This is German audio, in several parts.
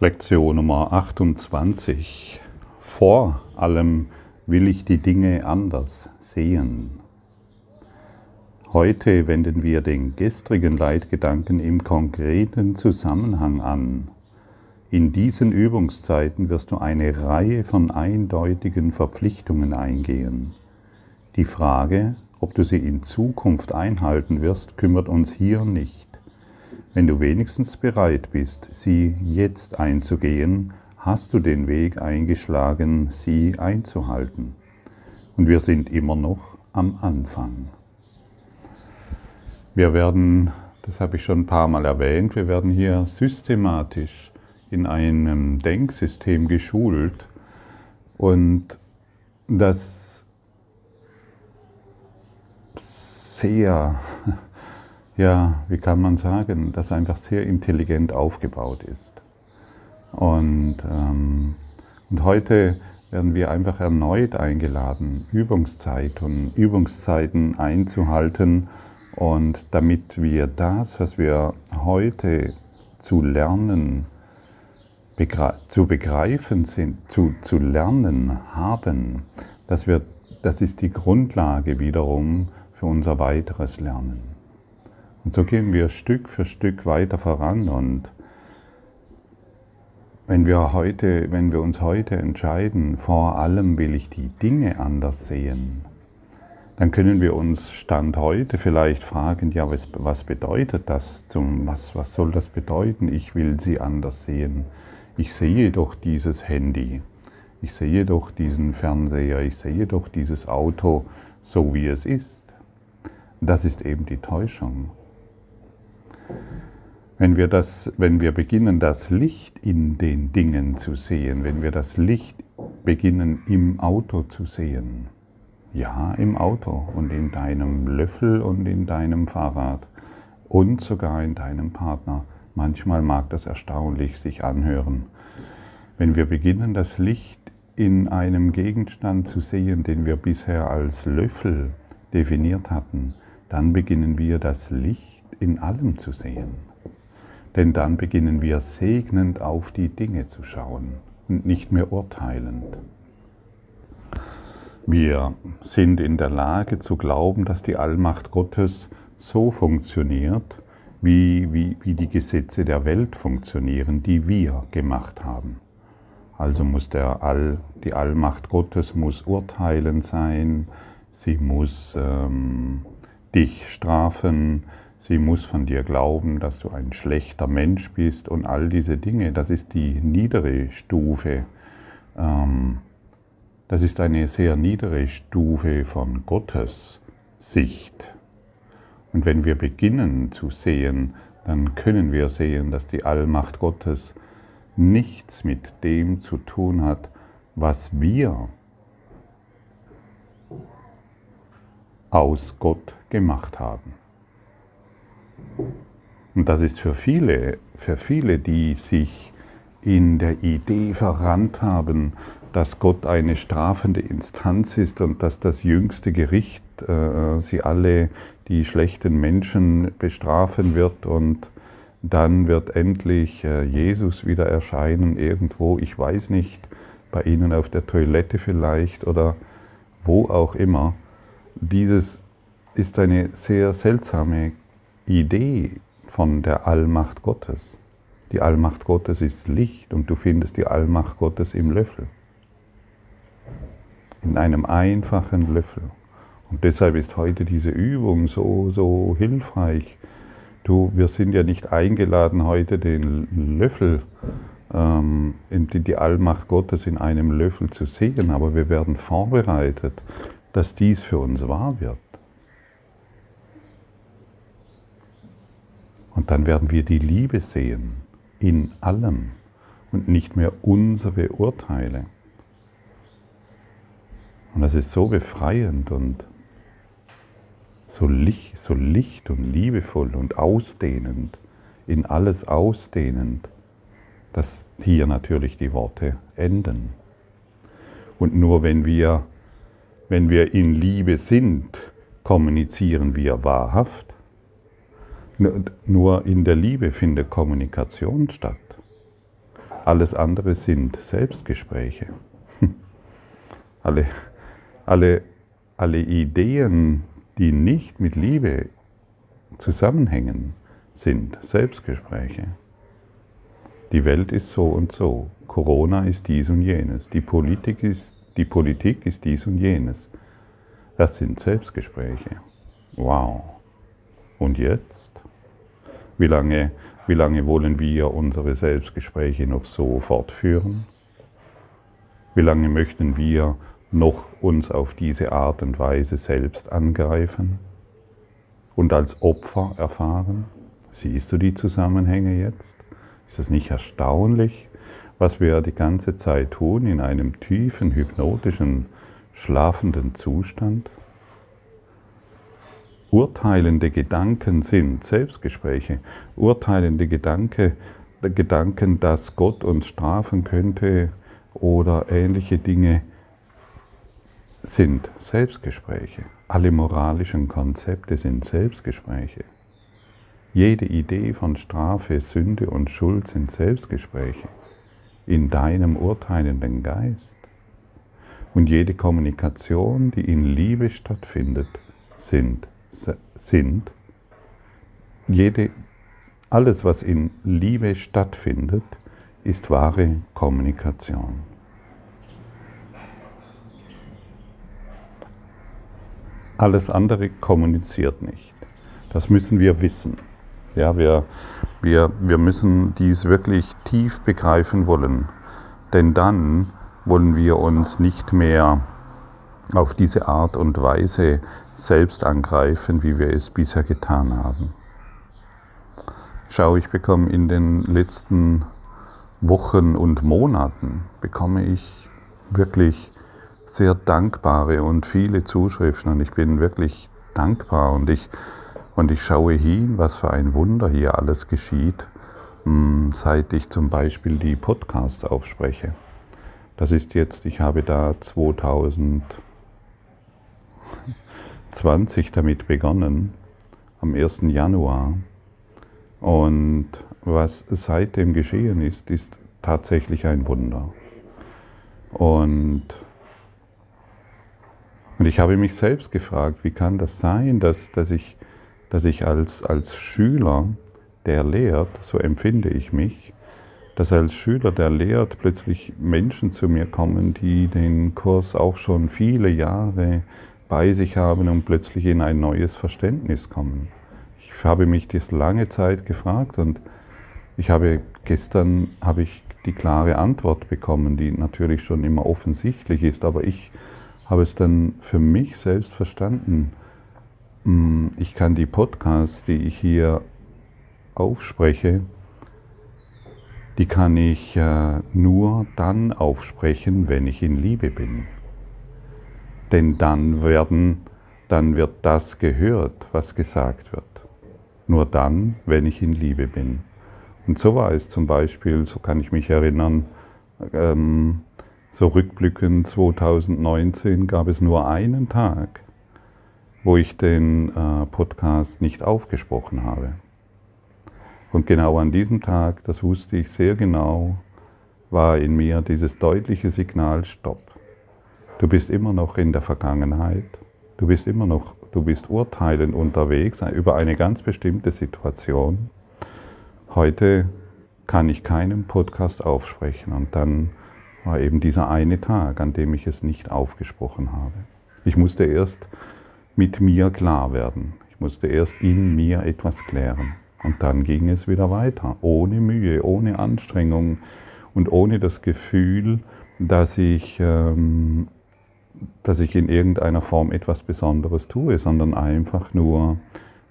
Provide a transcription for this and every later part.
Lektion Nummer 28. Vor allem will ich die Dinge anders sehen. Heute wenden wir den gestrigen Leitgedanken im konkreten Zusammenhang an. In diesen Übungszeiten wirst du eine Reihe von eindeutigen Verpflichtungen eingehen. Die Frage, ob du sie in Zukunft einhalten wirst, kümmert uns hier nicht. Wenn du wenigstens bereit bist, sie jetzt einzugehen, hast du den Weg eingeschlagen, sie einzuhalten. Und wir sind immer noch am Anfang. Wir werden, das habe ich schon ein paar Mal erwähnt, wir werden hier systematisch in einem Denksystem geschult und das sehr ja, wie kann man sagen, das einfach sehr intelligent aufgebaut ist. Und, ähm, und heute werden wir einfach erneut eingeladen, Übungszeit und Übungszeiten einzuhalten und damit wir das, was wir heute zu lernen, begre zu begreifen sind, zu, zu lernen haben, dass wir, das ist die Grundlage wiederum für unser weiteres Lernen. Und so gehen wir Stück für Stück weiter voran und wenn wir, heute, wenn wir uns heute entscheiden, vor allem will ich die Dinge anders sehen, dann können wir uns Stand heute vielleicht fragen, ja, was, was bedeutet das? Zum, was, was soll das bedeuten? Ich will sie anders sehen. Ich sehe doch dieses Handy. Ich sehe doch diesen Fernseher. Ich sehe doch dieses Auto so, wie es ist. Das ist eben die Täuschung. Wenn wir, das, wenn wir beginnen, das Licht in den Dingen zu sehen, wenn wir das Licht beginnen im Auto zu sehen, ja, im Auto und in deinem Löffel und in deinem Fahrrad und sogar in deinem Partner. Manchmal mag das erstaunlich sich anhören. Wenn wir beginnen, das Licht in einem Gegenstand zu sehen, den wir bisher als Löffel definiert hatten, dann beginnen wir das Licht in allem zu sehen. Denn dann beginnen wir segnend auf die Dinge zu schauen und nicht mehr urteilend. Wir sind in der Lage zu glauben, dass die Allmacht Gottes so funktioniert, wie, wie, wie die Gesetze der Welt funktionieren, die wir gemacht haben. Also muss der All, die Allmacht Gottes muss urteilend sein, sie muss ähm, dich strafen, Sie muss von dir glauben, dass du ein schlechter Mensch bist und all diese Dinge. Das ist die niedere Stufe. Ähm, das ist eine sehr niedere Stufe von Gottes Sicht. Und wenn wir beginnen zu sehen, dann können wir sehen, dass die Allmacht Gottes nichts mit dem zu tun hat, was wir aus Gott gemacht haben. Und das ist für viele, für viele, die sich in der Idee verrannt haben, dass Gott eine strafende Instanz ist und dass das jüngste Gericht äh, sie alle, die schlechten Menschen, bestrafen wird und dann wird endlich äh, Jesus wieder erscheinen irgendwo, ich weiß nicht, bei Ihnen auf der Toilette vielleicht oder wo auch immer. Dieses ist eine sehr seltsame Idee von der Allmacht Gottes. Die Allmacht Gottes ist Licht und du findest die Allmacht Gottes im Löffel. In einem einfachen Löffel. Und deshalb ist heute diese Übung so, so hilfreich. Du, wir sind ja nicht eingeladen, heute den Löffel, ähm, die, die Allmacht Gottes in einem Löffel zu sehen, aber wir werden vorbereitet, dass dies für uns wahr wird. Dann werden wir die Liebe sehen in allem und nicht mehr unsere Urteile. Und das ist so befreiend und so Licht, so Licht und liebevoll und ausdehnend, in alles ausdehnend, dass hier natürlich die Worte enden. Und nur wenn wir, wenn wir in Liebe sind, kommunizieren wir wahrhaft nur in der Liebe findet Kommunikation statt. Alles andere sind Selbstgespräche. Alle, alle, alle Ideen, die nicht mit Liebe zusammenhängen, sind Selbstgespräche. Die Welt ist so und so. Corona ist dies und jenes. Die Politik ist, die Politik ist dies und jenes. Das sind Selbstgespräche. Wow. Und jetzt? Wie lange, wie lange wollen wir unsere Selbstgespräche noch so fortführen? Wie lange möchten wir noch uns auf diese Art und Weise selbst angreifen und als Opfer erfahren? Siehst du die Zusammenhänge jetzt? Ist es nicht erstaunlich, was wir die ganze Zeit tun in einem tiefen, hypnotischen, schlafenden Zustand? Urteilende Gedanken sind Selbstgespräche. Urteilende Gedanke, Gedanken, dass Gott uns strafen könnte oder ähnliche Dinge sind Selbstgespräche. Alle moralischen Konzepte sind Selbstgespräche. Jede Idee von Strafe, Sünde und Schuld sind Selbstgespräche in deinem urteilenden Geist. Und jede Kommunikation, die in Liebe stattfindet, sind, sind jede, alles, was in Liebe stattfindet, ist wahre Kommunikation. Alles andere kommuniziert nicht. Das müssen wir wissen. Ja, wir, wir, wir müssen dies wirklich tief begreifen wollen, denn dann wollen wir uns nicht mehr auf diese Art und Weise selbst angreifen, wie wir es bisher getan haben. Schau, ich bekomme in den letzten Wochen und Monaten, bekomme ich wirklich sehr dankbare und viele Zuschriften und ich bin wirklich dankbar und ich, und ich schaue hin, was für ein Wunder hier alles geschieht, hm, seit ich zum Beispiel die Podcasts aufspreche. Das ist jetzt, ich habe da 2020 damit begonnen, am 1. Januar. Und was seitdem geschehen ist, ist tatsächlich ein Wunder. Und und ich habe mich selbst gefragt, wie kann das sein, dass, dass, ich, dass ich als, als Schüler, der lehrt, so empfinde ich mich, dass als Schüler, der lehrt, plötzlich Menschen zu mir kommen, die den Kurs auch schon viele Jahre bei sich haben und plötzlich in ein neues Verständnis kommen. Ich habe mich das lange Zeit gefragt und ich habe gestern habe ich die klare Antwort bekommen, die natürlich schon immer offensichtlich ist, aber ich habe es dann für mich selbst verstanden. Mm, ich kann die Podcasts, die ich hier aufspreche, die kann ich äh, nur dann aufsprechen, wenn ich in Liebe bin. Denn dann werden, dann wird das gehört, was gesagt wird. Nur dann, wenn ich in Liebe bin. Und so war es zum Beispiel, so kann ich mich erinnern, ähm, so rückblickend 2019 gab es nur einen Tag, wo ich den äh, Podcast nicht aufgesprochen habe. Und genau an diesem Tag, das wusste ich sehr genau, war in mir dieses deutliche Signal Stopp. Du bist immer noch in der Vergangenheit, du bist immer noch, du bist urteilend unterwegs über eine ganz bestimmte Situation. Heute kann ich keinen Podcast aufsprechen und dann war eben dieser eine Tag, an dem ich es nicht aufgesprochen habe. Ich musste erst mit mir klar werden. Ich musste erst in mir etwas klären. Und dann ging es wieder weiter, ohne Mühe, ohne Anstrengung und ohne das Gefühl, dass ich, ähm, dass ich in irgendeiner Form etwas Besonderes tue, sondern einfach nur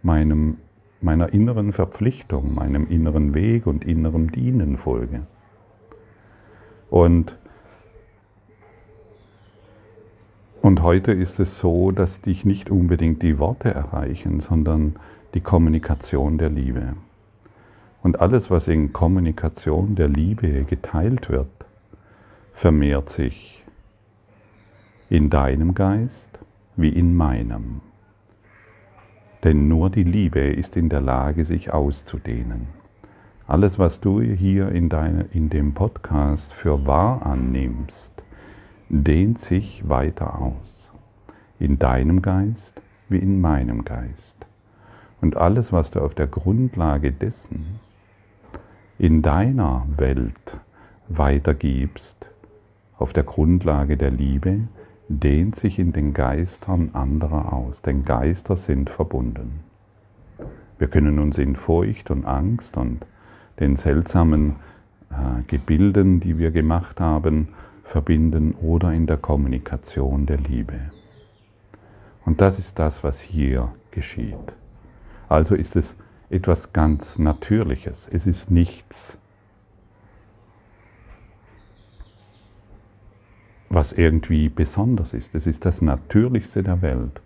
meinem, meiner inneren Verpflichtung, meinem inneren Weg und innerem Dienen folge. Und Und heute ist es so, dass dich nicht unbedingt die Worte erreichen, sondern die Kommunikation der Liebe. Und alles, was in Kommunikation der Liebe geteilt wird, vermehrt sich in deinem Geist wie in meinem. Denn nur die Liebe ist in der Lage, sich auszudehnen. Alles, was du hier in, deine, in dem Podcast für wahr annimmst, dehnt sich weiter aus. In deinem Geist wie in meinem Geist. Und alles, was du auf der Grundlage dessen in deiner Welt weitergibst, auf der Grundlage der Liebe, dehnt sich in den Geistern anderer aus. Denn Geister sind verbunden. Wir können uns in Furcht und Angst und den seltsamen äh, Gebilden, die wir gemacht haben, verbinden oder in der Kommunikation der Liebe. Und das ist das, was hier geschieht. Also ist es etwas ganz Natürliches. Es ist nichts, was irgendwie besonders ist. Es ist das Natürlichste der Welt,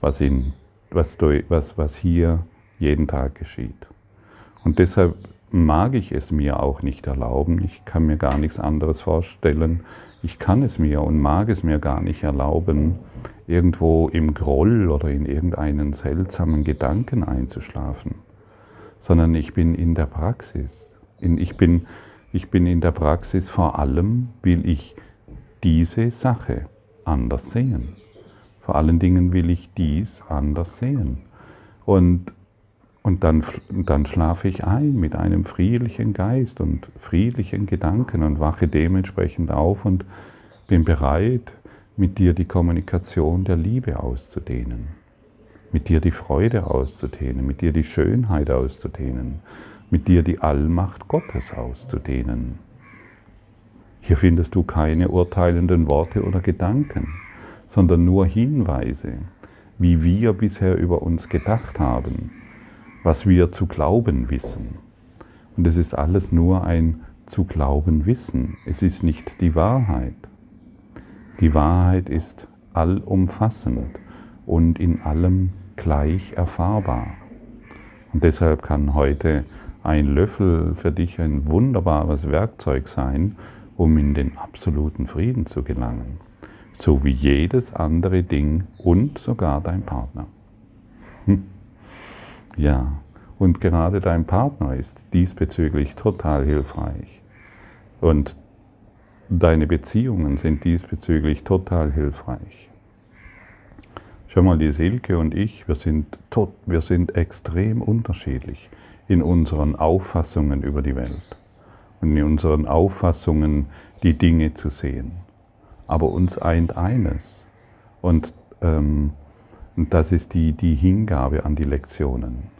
was, in, was, was, was hier jeden Tag geschieht. Und deshalb mag ich es mir auch nicht erlauben. Ich kann mir gar nichts anderes vorstellen. Ich kann es mir und mag es mir gar nicht erlauben, irgendwo im Groll oder in irgendeinen seltsamen Gedanken einzuschlafen, sondern ich bin in der Praxis. Ich bin, ich bin in der Praxis vor allem, will ich diese Sache anders sehen. Vor allen Dingen will ich dies anders sehen. Und und dann, dann schlafe ich ein mit einem friedlichen Geist und friedlichen Gedanken und wache dementsprechend auf und bin bereit, mit dir die Kommunikation der Liebe auszudehnen, mit dir die Freude auszudehnen, mit dir die Schönheit auszudehnen, mit dir die Allmacht Gottes auszudehnen. Hier findest du keine urteilenden Worte oder Gedanken, sondern nur Hinweise, wie wir bisher über uns gedacht haben was wir zu glauben wissen. Und es ist alles nur ein zu glauben Wissen. Es ist nicht die Wahrheit. Die Wahrheit ist allumfassend und in allem gleich erfahrbar. Und deshalb kann heute ein Löffel für dich ein wunderbares Werkzeug sein, um in den absoluten Frieden zu gelangen. So wie jedes andere Ding und sogar dein Partner. Ja, und gerade dein Partner ist diesbezüglich total hilfreich. Und deine Beziehungen sind diesbezüglich total hilfreich. Schau mal, die Silke und ich, wir sind, tot, wir sind extrem unterschiedlich in unseren Auffassungen über die Welt und in unseren Auffassungen, die Dinge zu sehen. Aber uns eint eines und ähm, das ist die, die Hingabe an die Lektionen.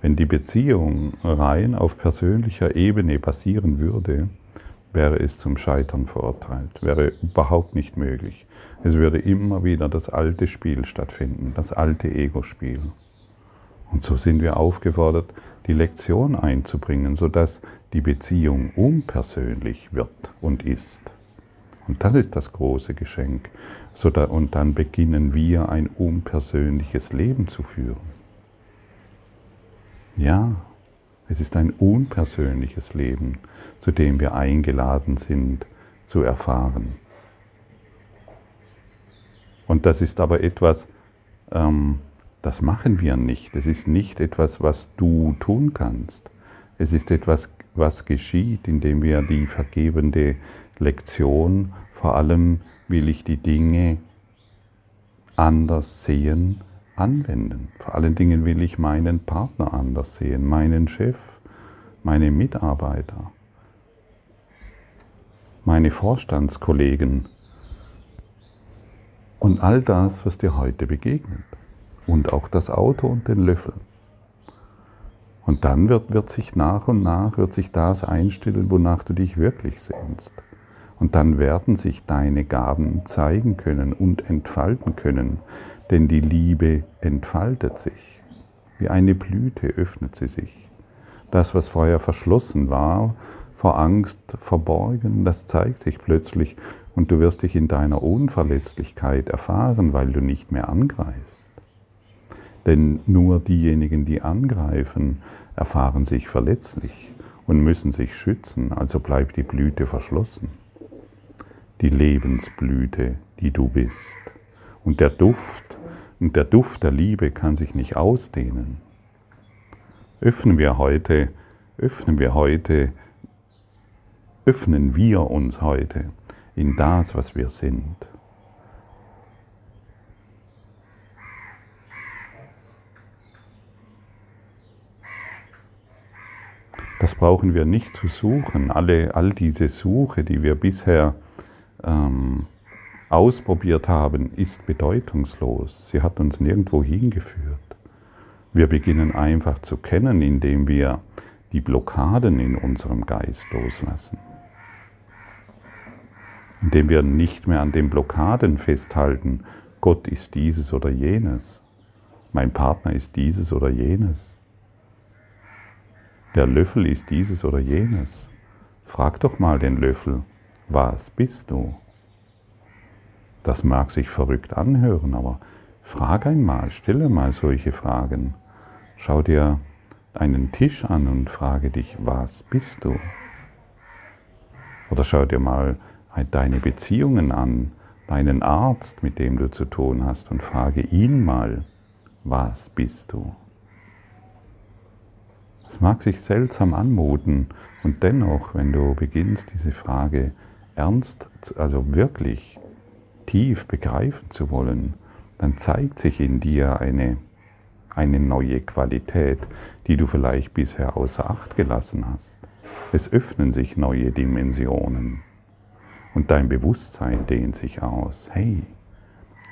Wenn die Beziehung rein auf persönlicher Ebene basieren würde, wäre es zum Scheitern verurteilt, wäre überhaupt nicht möglich. Es würde immer wieder das alte Spiel stattfinden, das alte Ego-Spiel. Und so sind wir aufgefordert, die Lektion einzubringen, sodass die Beziehung unpersönlich wird und ist. Und das ist das große Geschenk. Und dann beginnen wir ein unpersönliches Leben zu führen. Ja, es ist ein unpersönliches Leben, zu dem wir eingeladen sind zu erfahren. Und das ist aber etwas, ähm, das machen wir nicht. Es ist nicht etwas, was du tun kannst. Es ist etwas, was geschieht, indem wir die vergebende Lektion, vor allem will ich die Dinge anders sehen, anwenden. Vor allen Dingen will ich meinen Partner anders sehen, meinen Chef, meine Mitarbeiter, meine Vorstandskollegen und all das, was dir heute begegnet. Und auch das Auto und den Löffel. Und dann wird, wird sich nach und nach, wird sich das einstellen, wonach du dich wirklich sehnst. Und dann werden sich deine Gaben zeigen können und entfalten können, denn die Liebe entfaltet sich. Wie eine Blüte öffnet sie sich. Das, was vorher verschlossen war, vor Angst verborgen, das zeigt sich plötzlich und du wirst dich in deiner Unverletzlichkeit erfahren, weil du nicht mehr angreifst. Denn nur diejenigen, die angreifen, erfahren sich verletzlich und müssen sich schützen, also bleibt die Blüte verschlossen die Lebensblüte, die du bist. Und der Duft, und der Duft der Liebe kann sich nicht ausdehnen. Öffnen wir heute öffnen wir heute, öffnen wir uns heute in das, was wir sind. Das brauchen wir nicht zu suchen. Alle, all diese Suche, die wir bisher ähm, ausprobiert haben, ist bedeutungslos. Sie hat uns nirgendwo hingeführt. Wir beginnen einfach zu kennen, indem wir die Blockaden in unserem Geist loslassen. Indem wir nicht mehr an den Blockaden festhalten, Gott ist dieses oder jenes, mein Partner ist dieses oder jenes, der Löffel ist dieses oder jenes. Frag doch mal den Löffel, was bist du? Das mag sich verrückt anhören, aber frag einmal, stelle mal solche Fragen. Schau dir einen Tisch an und frage dich, was bist du? Oder schau dir mal deine Beziehungen an, deinen Arzt, mit dem du zu tun hast, und frage ihn mal, was bist du? Es mag sich seltsam anmuten und dennoch, wenn du beginnst, diese Frage ernst, also wirklich tief begreifen zu wollen, dann zeigt sich in dir eine, eine neue Qualität, die du vielleicht bisher außer Acht gelassen hast. Es öffnen sich neue Dimensionen und dein Bewusstsein dehnt sich aus. Hey,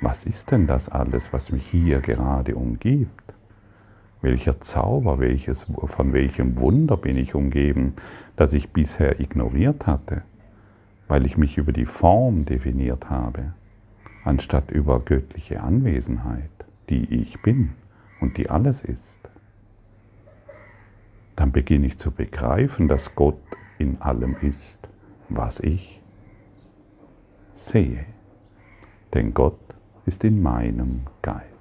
was ist denn das alles, was mich hier gerade umgibt? Welcher Zauber, welches, von welchem Wunder bin ich umgeben, das ich bisher ignoriert hatte, weil ich mich über die Form definiert habe, anstatt über göttliche Anwesenheit, die ich bin und die alles ist. Dann beginne ich zu begreifen, dass Gott in allem ist, was ich sehe. Denn Gott ist in meinem Geist.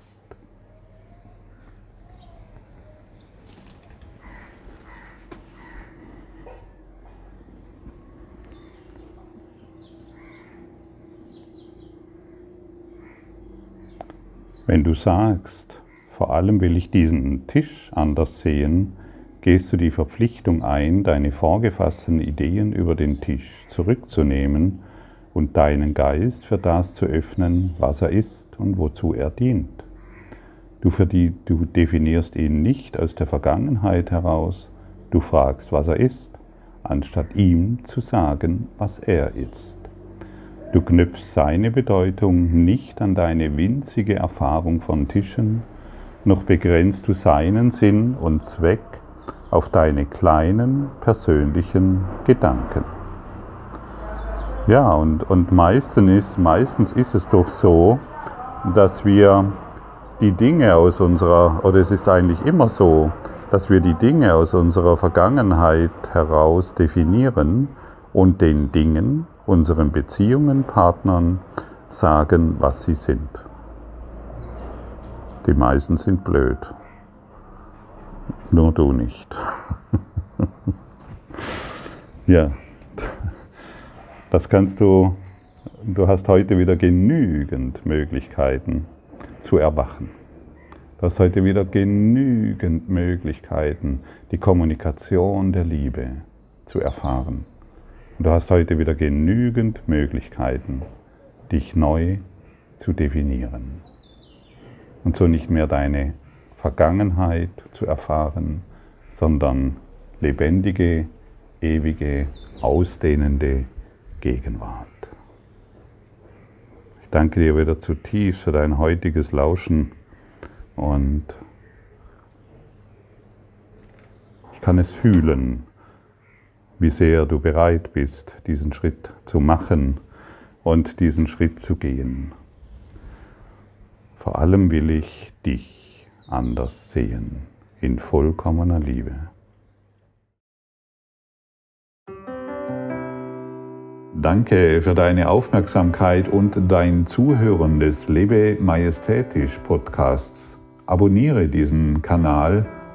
Wenn du sagst, vor allem will ich diesen Tisch anders sehen, gehst du die Verpflichtung ein, deine vorgefassten Ideen über den Tisch zurückzunehmen und deinen Geist für das zu öffnen, was er ist und wozu er dient. Du, die, du definierst ihn nicht aus der Vergangenheit heraus, du fragst, was er ist, anstatt ihm zu sagen, was er ist. Du knüpfst seine Bedeutung nicht an deine winzige Erfahrung von Tischen, noch begrenzt du seinen Sinn und Zweck auf deine kleinen persönlichen Gedanken. Ja, und, und meistens, ist, meistens ist es doch so, dass wir die Dinge aus unserer, oder es ist eigentlich immer so, dass wir die Dinge aus unserer Vergangenheit heraus definieren und den Dingen, unseren Beziehungen, Partnern sagen, was sie sind. Die meisten sind blöd. Nur du nicht. ja, das kannst du, du hast heute wieder genügend Möglichkeiten zu erwachen. Du hast heute wieder genügend Möglichkeiten, die Kommunikation der Liebe zu erfahren. Und du hast heute wieder genügend Möglichkeiten, dich neu zu definieren. Und so nicht mehr deine Vergangenheit zu erfahren, sondern lebendige, ewige, ausdehnende Gegenwart. Ich danke dir wieder zutiefst für dein heutiges Lauschen und ich kann es fühlen, wie sehr du bereit bist, diesen Schritt zu machen und diesen Schritt zu gehen. Vor allem will ich dich anders sehen, in vollkommener Liebe. Danke für deine Aufmerksamkeit und dein Zuhören des Lebe Majestätisch Podcasts. Abonniere diesen Kanal